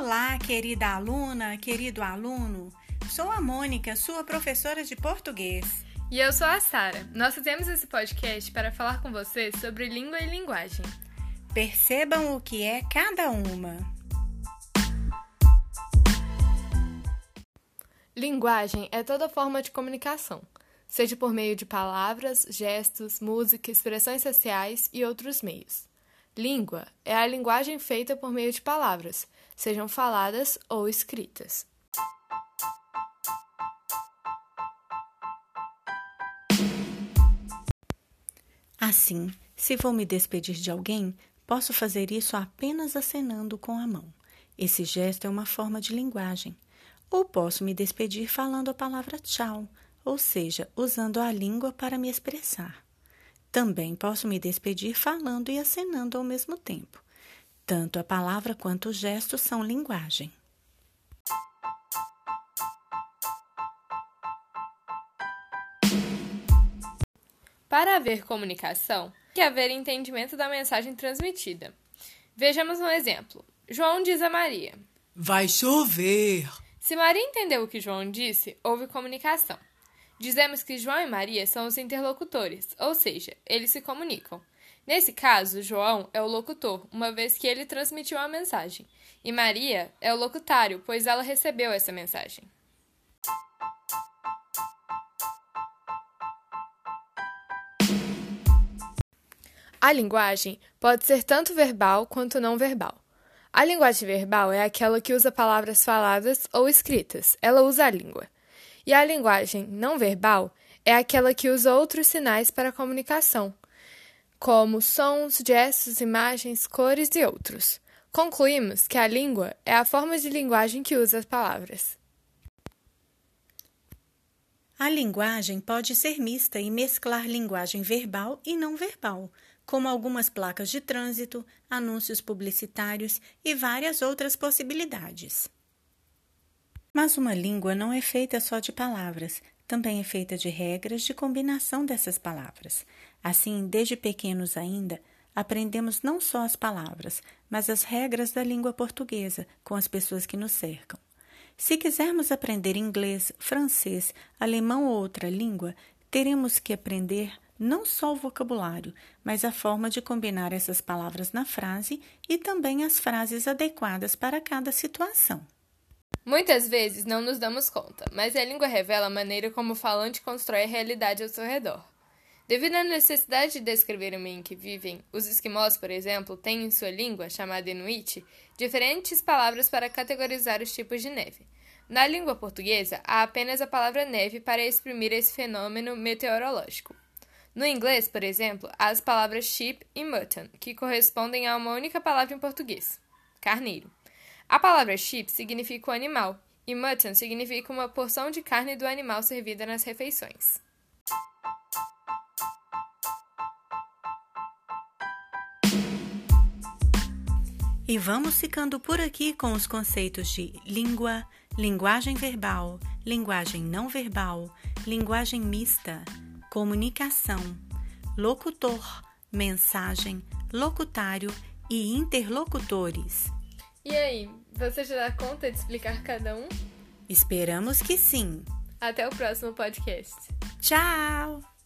Olá, querida aluna, querido aluno. Sou a Mônica, sua professora de português. E eu sou a Sara. Nós fizemos esse podcast para falar com você sobre língua e linguagem. Percebam o que é cada uma. Linguagem é toda forma de comunicação, seja por meio de palavras, gestos, música, expressões sociais e outros meios. Língua é a linguagem feita por meio de palavras, sejam faladas ou escritas. Assim, se vou me despedir de alguém, posso fazer isso apenas acenando com a mão. Esse gesto é uma forma de linguagem. Ou posso me despedir falando a palavra tchau, ou seja, usando a língua para me expressar. Também posso me despedir falando e acenando ao mesmo tempo. Tanto a palavra quanto o gesto são linguagem. Para haver comunicação, tem que haver entendimento da mensagem transmitida. Vejamos um exemplo. João diz a Maria: Vai chover. Se Maria entendeu o que João disse, houve comunicação. Dizemos que João e Maria são os interlocutores, ou seja, eles se comunicam. Nesse caso, João é o locutor, uma vez que ele transmitiu a mensagem, e Maria é o locutário, pois ela recebeu essa mensagem. A linguagem pode ser tanto verbal quanto não verbal. A linguagem verbal é aquela que usa palavras faladas ou escritas, ela usa a língua. E a linguagem não verbal é aquela que usa outros sinais para a comunicação, como sons, gestos, imagens, cores e outros. Concluímos que a língua é a forma de linguagem que usa as palavras. A linguagem pode ser mista e mesclar linguagem verbal e não verbal, como algumas placas de trânsito, anúncios publicitários e várias outras possibilidades. Mas uma língua não é feita só de palavras, também é feita de regras de combinação dessas palavras. Assim, desde pequenos ainda, aprendemos não só as palavras, mas as regras da língua portuguesa com as pessoas que nos cercam. Se quisermos aprender inglês, francês, alemão ou outra língua, teremos que aprender não só o vocabulário, mas a forma de combinar essas palavras na frase e também as frases adequadas para cada situação. Muitas vezes não nos damos conta, mas a língua revela a maneira como o falante constrói a realidade ao seu redor. Devido à necessidade de descrever o meio em que vivem, os esquimós, por exemplo, têm em sua língua, chamada Inuit, diferentes palavras para categorizar os tipos de neve. Na língua portuguesa, há apenas a palavra neve para exprimir esse fenômeno meteorológico. No inglês, por exemplo, há as palavras sheep e mutton, que correspondem a uma única palavra em português: carneiro. A palavra sheep significa o animal e mutton significa uma porção de carne do animal servida nas refeições. E vamos ficando por aqui com os conceitos de língua, linguagem verbal, linguagem não verbal, linguagem mista, comunicação, locutor, mensagem, locutário e interlocutores. E aí, você já dá conta de explicar cada um? Esperamos que sim. Até o próximo podcast. Tchau!